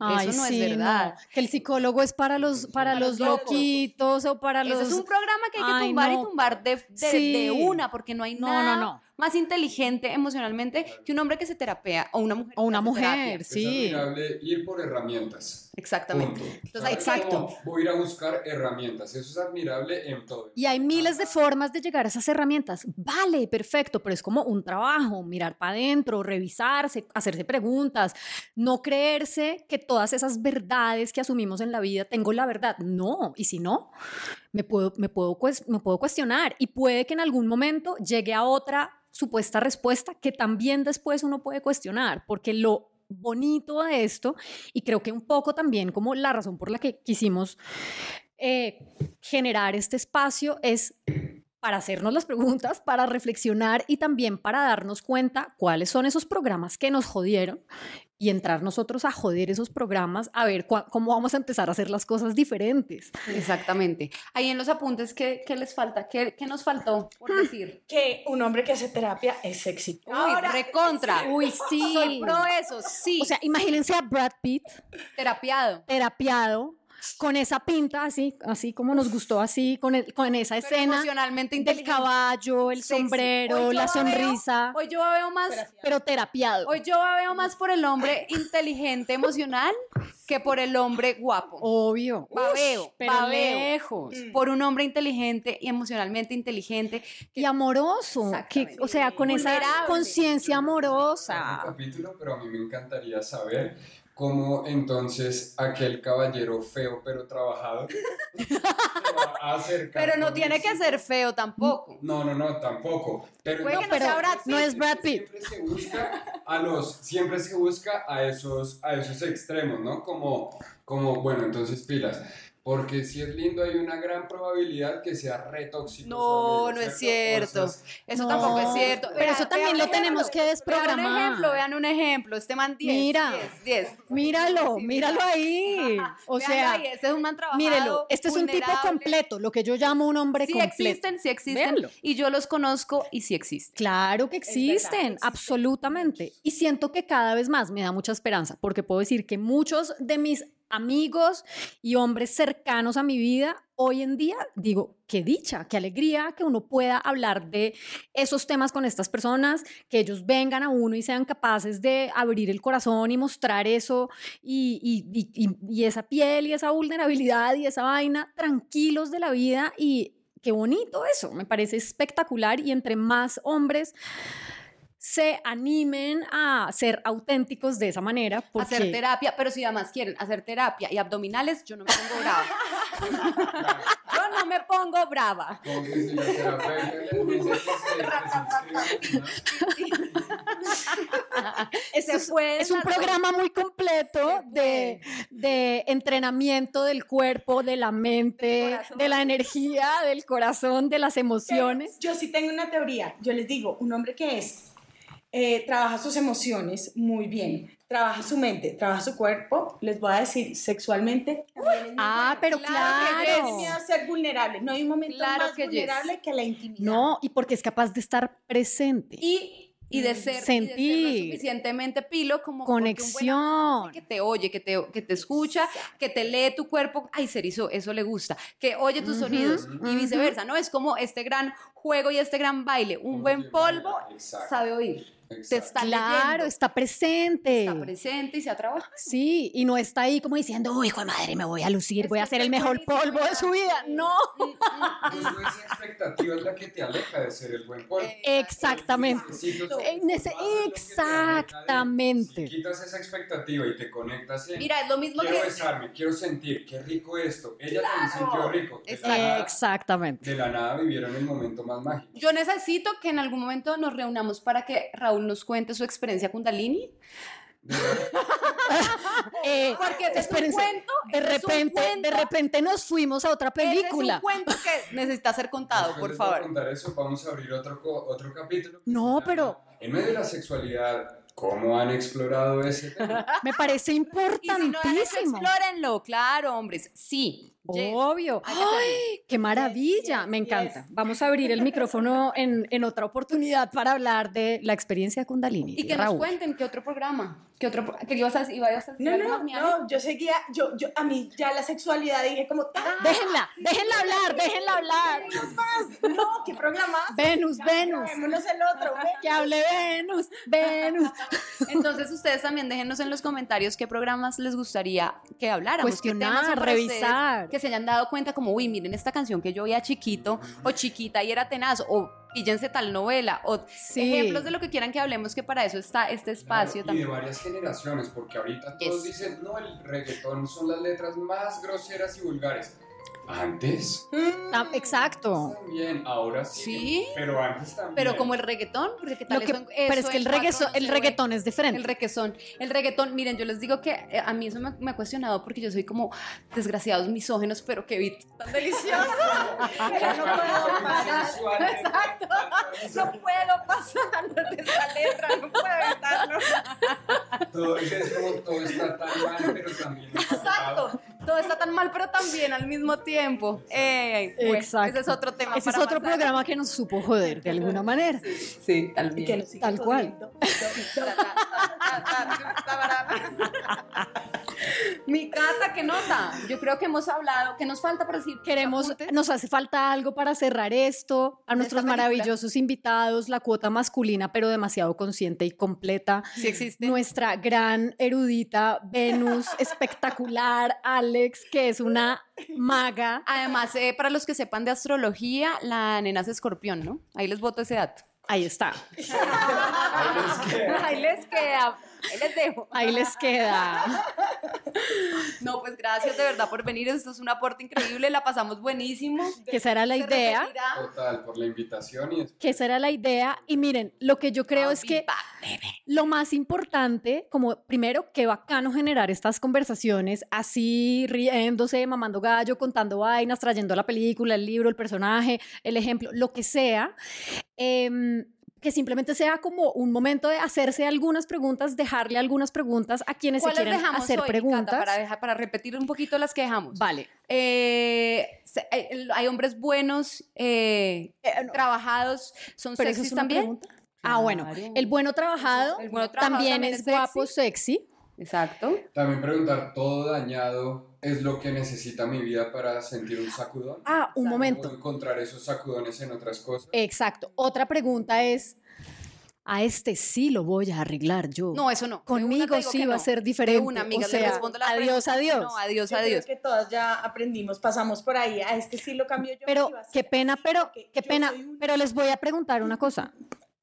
Ay, Eso no sí, es verdad. no. Que el psicólogo es para los, para los loquitos o para los... Es un programa que hay que Ay, tumbar y no. tumbar de, de- Sí. de una, porque no hay No, nada no, no. Más inteligente emocionalmente que un hombre que se terapea o una mujer. O que una hace mujer, terapia. Es sí. admirable ir por herramientas. Exactamente. Punto. Entonces, exacto. Voy a ir a buscar herramientas. Eso es admirable en todo. Y hay miles de formas de llegar a esas herramientas. Vale, perfecto, pero es como un trabajo, mirar para adentro, revisarse, hacerse preguntas, no creerse que todas esas verdades que asumimos en la vida, tengo la verdad. No, y si no, me puedo, me puedo, me puedo cuestionar y puede que en algún momento llegue a otra supuesta respuesta que también después uno puede cuestionar, porque lo bonito de esto, y creo que un poco también como la razón por la que quisimos eh, generar este espacio es para hacernos las preguntas, para reflexionar y también para darnos cuenta cuáles son esos programas que nos jodieron y entrar nosotros a joder esos programas, a ver cómo vamos a empezar a hacer las cosas diferentes. Exactamente. Ahí en los apuntes, ¿qué, qué les falta? ¿Qué, qué nos faltó por decir? Que un hombre que hace terapia es sexy. Uy, Ahora, recontra. Uy, sí. Soy pro eso, sí. O sea, imagínense a Brad Pitt terapiado. terapiado con esa pinta así, así como nos gustó así, con, el- con esa Pero escena emocionalmente del caballo, el Sexy. sombrero, la veo- sonrisa, Hoy yo veo más, pero terapiado. hoy yo veo más por el hombre inteligente emocional que por el hombre guapo. Obvio. Babeo, pero babeo. lejos. Por un hombre inteligente y emocionalmente inteligente. Y amoroso, que, o sea, con esa conciencia un amorosa. capítulo, pero a mí me encantaría saber cómo entonces aquel caballero feo pero trabajado se va a acercar Pero no tiene que ser feo tampoco. No, no, no, tampoco. Pero Puede No, que no pero sea Brad no es Brad Pitt. Siempre se busca a los, siempre se busca a esos, a esos extremos, ¿no? Como, como, bueno, entonces pilas. Porque si es lindo hay una gran probabilidad que sea re tóxico. No, no es ¿cierto? Cosas- Eso No, tampoco es cierto. pero eso también lo tenemos que Vean un desprogramar. ejemplo, vean un ejemplo. Este man 10. Mira. 10, 10. Míralo, Sí, míralo ahí. O sea, ahí, este es un man trabajado. mírelo, este es un tipo completo, lo que yo llamo un hombre Sí completo. existen, sí existen. Véanlo. Y yo los conozco y sí existen. Claro que existen absolutamente. Y siento que cada vez más me da mucha esperanza, porque puedo decir que muchos de mis amigos y hombres cercanos a mi vida, hoy en día digo, qué dicha, qué alegría que uno pueda hablar de esos temas con estas personas, que ellos vengan a uno y sean capaces de abrir el corazón y mostrar eso y, y- y- y- esa piel y esa vulnerabilidad y esa vaina tranquilos de la vida y qué bonito eso, me parece espectacular y entre más hombres se animen a ser auténticos de esa manera, porque Hacer terapia, pero si además quieren hacer terapia y abdominales, yo no me pongo brava. yo no me pongo brava. Es, pueden es un programa muy completo de, de entrenamiento del cuerpo, de la mente, de la energía, del corazón, de las emociones. Yo sí tengo una teoría. Yo les digo, un hombre que es, eh, trabaja sus emociones muy bien, trabaja su mente, trabaja su cuerpo, les voy a decir, sexualmente. es Ah, pero Claro que claro. Tiene miedo a ser vulnerable. No hay un momento Claro más que yes. vulnerable que la intimidad. No, y porque es capaz de estar presente. Y, y de ser, y de ser lo Sentir. suficientemente pilo como porque un buen Conexión. que te oye, que te, que te escucha, que te lee tu cuerpo. Ay, Cerizo, eso le gusta. Que oye tus sonidos y viceversa, ¿no? Es como este gran juego y este gran baile. Un Como buen polvo sabe oír. Te está Claro, leyendo, está presente. está presente y se ha trabajado. Sí, y no está ahí como diciendo, uy, hijo de madre, me voy a lucir, voy a hacer el mejor polvo de su vida. No. Justo esa expectativa es la que te aleja de ser el buen polvo. Exactamente. De- exactamente. Si quitas esa expectativa y te conectas en Mira, es lo mismo quiero que... besarme, quiero sentir, qué rico esto. Ella también sintió rico. De la, Exacto. nada, Exactamente. de la nada vivieron el momento más mágico. Yo necesito que en algún momento nos reunamos para que Raúl nos cuente su experiencia Kundalini. Eh, Porque ese es un cuento, de ese es un repente, cuento. de repente nos fuimos a otra película. Ese es un cuento que necesita ser contado, Después por favor. contar eso, vamos a abrir otro, otro capítulo. No, pero- En medio de la sexualidad, ¿cómo han explorado ese tema? Me parece Y si no han hecho, importantísimo. explórenlo, claro, hombres. Sí. Yes. Obvio. Que. ¡Ay, ¡Qué maravilla! yes, Me yes. encanta. Vamos a abrir el micrófono en, en otra oportunidad para hablar de la experiencia de Kundalini. Y que Raúl. nos cuenten qué otro programa, qué otro, qué ibas a decir, ibas a decir No, no, más, Ale? no, yo seguía, yo, yo, a mí ya la sexualidad dije como, ¡ah! Déjenla, déjenla hablar, déjenla hablar. No, qué programa. Venus, Venus. Grabémonos el otro. Que hable Venus, Venus. Entonces ustedes también déjenos en los comentarios qué programas les gustaría que habláramos. qué Cuestionar, temas para ustedes revisar. Que se hayan dado cuenta como, uy, miren esta canción que yo oía chiquito o chiquita y era tenaz o píllense tal novela o Sí. ejemplos de lo que quieran que hablemos que para eso está este espacio Claro, y de también. varias generaciones, porque ahorita todos Yes. dicen, no, el reggaetón son las letras más groseras y vulgares. Antes Ah, Exacto. también, ahora sí. Sí. Pero antes también. Pero como el reggaetón, porque qué tal Lo que- eso- pero es que el reggaetón, no el reggaetón es diferente. El reggaetón, el reggaetón, miren, yo les digo que eh, a mí eso me, me ha cuestionado porque yo soy como desgraciados misógenos, pero qué beat tan delicioso. Pero no puedo parar. Exacto. No puedo pasar de esa letra, no puedo evitarlo. Todo, es como todo está tan mal, pero también Exacto. Todo está tan mal, pero también al mismo tiempo. Exacto. Ese es otro tema. Ese es otro programa que nos supo joder de alguna manera. Sí, tal que nos Tal cual. jodiendo. Mi Cata, ¿qué nota? Yo creo que hemos hablado, que nos falta para decir? Queremos, apuntes? nos hace falta algo para cerrar esto. A nuestros maravillosos invitados, la cuota masculina, pero demasiado consciente y completa. Sí existe. Nuestra gran erudita Venus, espectacular, Alex, que es una maga. Además, eh, para los que sepan de astrología, la nena es escorpión, ¿no? Ahí les voto ese dato. Ahí está. Ahí les queda. Ahí les dejo. Ahí les queda. No, pues gracias de verdad por venir. Esto es un aporte increíble. La pasamos buenísimo. Que esa era la idea. Total, por la invitación y Que esa era la idea. Y miren, lo que yo creo es que lo más importante, como primero, qué bacano generar estas conversaciones así, riéndose, mamando gallo, contando vainas, trayendo la película, el libro, el personaje, el ejemplo, lo que sea. em, que simplemente sea como un momento de hacerse algunas preguntas, dejarle algunas preguntas a quienes se ¿Cuáles quieren dejamos hacer hoy, Cata, preguntas. para, dejar- para repetir un poquito las que dejamos. Vale. Eh, eh, hay hombres buenos, eh, trabajados, son Pero sexys es una también. pregunta. Ah, bueno, el bueno trabajado, El bueno trabajado también, también es, es guapo, sexy. Exacto. También preguntar, ¿todo dañado es lo que necesita mi vida para sentir un sacudón? Ah, un Exacto. momento. ¿Puedo encontrar esos sacudones en otras cosas? Exacto. Otra pregunta es, a este sí lo voy a arreglar yo. No, eso no. De Conmigo sí va a no. ser De diferente. una amiga, o le sea, respondo la adiós, pregunta. adiós. No, adiós, Yo creo adiós. que todas ya aprendimos, pasamos por ahí. A este sí lo cambio yo. Pero qué pena, pero qué pena. Pero les voy a preguntar una cosa.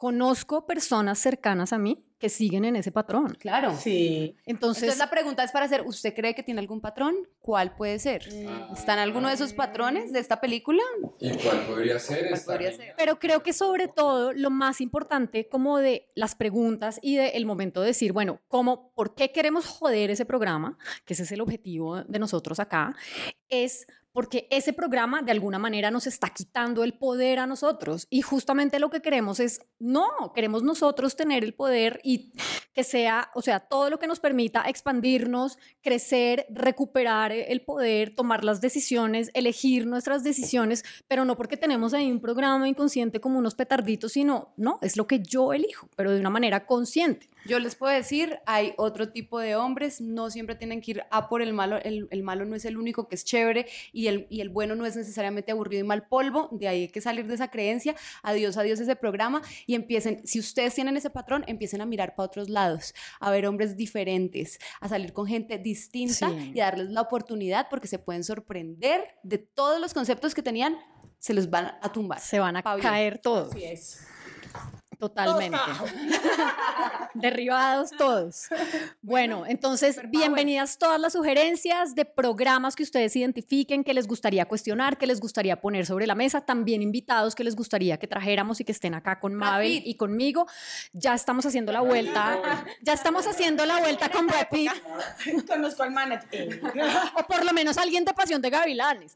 Conozco personas cercanas a mí que siguen en ese patrón. Claro. Sí. Entonces, Entonces la pregunta es para hacer, ¿usted cree que tiene algún patrón? ¿Cuál puede ser? Ah. ¿Está en alguno de esos patrones de esta película? ¿Y cuál podría ser ¿Cuál esta podría niña? ser? pero creo que sobre todo lo más importante como de las preguntas y del momento de decir, bueno, ¿cómo, ¿por qué queremos joder ese programa? Que ese es el objetivo de nosotros acá, es porque ese programa de alguna manera nos está quitando el poder a nosotros y justamente lo que queremos es, no, queremos nosotros tener el poder y que sea, o sea, todo lo que nos permita expandirnos, crecer, recuperar el poder, tomar las decisiones, elegir nuestras decisiones, pero no porque tenemos ahí un programa inconsciente como unos petarditos, sino, no, es lo que yo elijo, pero de una manera consciente. Yo les puedo decir, hay otro tipo de hombres, no siempre tienen que ir a por el malo, el, el malo no es el único que es chévere y el, y el bueno no es necesariamente aburrido y mal polvo, de ahí hay que salir de esa creencia, adiós, adiós ese programa y empiecen, si ustedes tienen ese patrón, empiecen a mirar para otros lados, a ver hombres diferentes, a salir con gente distinta Sí. y a darles la oportunidad porque se pueden sorprender de todos los conceptos que tenían, se los van a tumbar. Se van a caer todos, Así es. Totalmente. Derribados todos. Bueno, entonces, bienvenidas todas las sugerencias de programas que ustedes identifiquen, que les gustaría cuestionar, que les gustaría poner sobre la mesa, también invitados que les gustaría que trajéramos y que estén acá con Mabel y conmigo. Ya estamos haciendo la vuelta, ya estamos haciendo la vuelta con Brad Pitt, Conozco al manager. o por lo menos alguien de Pasión de Gavilanes.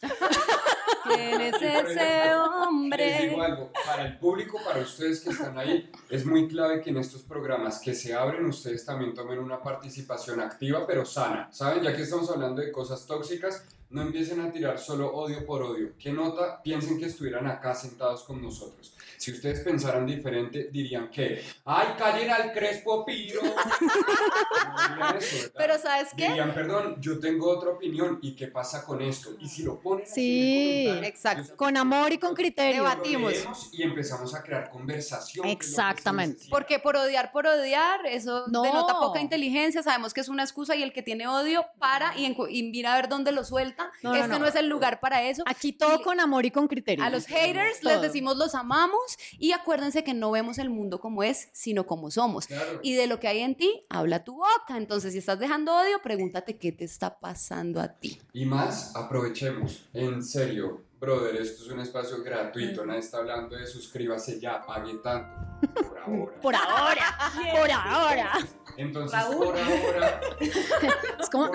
¿Quién es ese Les digo hombre? algo, para el público, para ustedes que están ahí, es muy clave que en estos programas que se abren ustedes también tomen una participación activa pero sana. ¿Saben? Ya que estamos hablando de cosas tóxicas, no empiecen a tirar solo odio por odio. ¿Qué nota? Piensen que estuvieran acá sentados con nosotros. Si ustedes pensaran diferente, dirían que, ¡ay, callen al Crespo Piro! Pero ¿sabes qué? Dirían, perdón, yo tengo otra opinión y qué pasa con esto. Y si lo ponen así en Sí, comentario, exacto. Con amor y con criterio. Debatimos. y empezamos a crear conversación. Exactamente. Porque por odiar, por odiar, eso No. denota poca inteligencia, sabemos que es una excusa y el que tiene odio para y, encu- y mira a ver dónde lo suelta. No, no, este no, no. es el lugar para eso. Aquí todo Y- con amor y con criterio. A los haters Todo. les decimos los amamos y acuérdense que no vemos el mundo como es, sino como somos. Claro. Y de lo que hay en ti, habla tu boca. Entonces, si estás dejando odio, pregúntate qué te está pasando a ti. Y más, aprovechemos. En serio, brother, esto es un espacio gratuito. Nadie está hablando de suscríbase ya, pague tanto. Por ahora. Por ahora, por ahora. Entonces, Raúl. por ahora. Es como,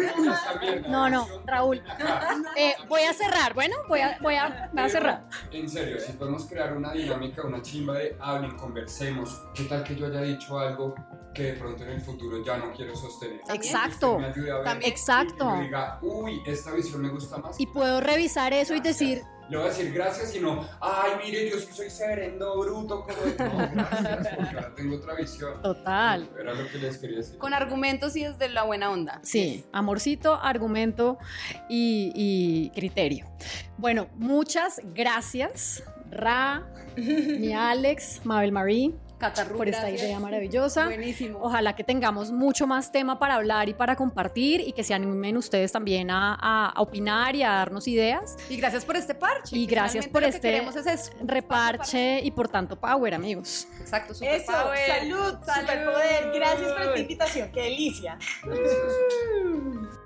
No, no, Raúl. eh, voy a cerrar, bueno, voy a, voy a, voy a Pero, cerrar. En serio, si podemos crear una dinámica, una chimba de hablen, conversemos. ¿Qué tal que yo haya dicho algo que de pronto en el futuro ya no quiero sostener? Exacto. Me ayude a ver También. Exacto. Y diga, uy, esta visión me gusta más. Y puedo revisar eso y decir, Le voy a decir gracias y no, ay, mire, yo soy serendo, bruto, como... No, gracias, porque ahora tengo otra visión. total. Era lo que les quería decir. Con argumentos y desde la buena onda. Sí, amorcito, argumento y, y criterio. Bueno, muchas gracias, Ra, mi Alex, Mabel Marie, Catarru, por esta gracias. idea maravillosa. Buenísimo. Ojalá que tengamos mucho más tema para hablar y para compartir y que se animen ustedes también a, a- a opinar y a darnos ideas. Y gracias por este parche. Y gracias por que este es. Reparche y por tanto power, amigos. Exacto, super Eso, power. salud, Salud. superpoder. Gracias por esta invitación. Qué delicia.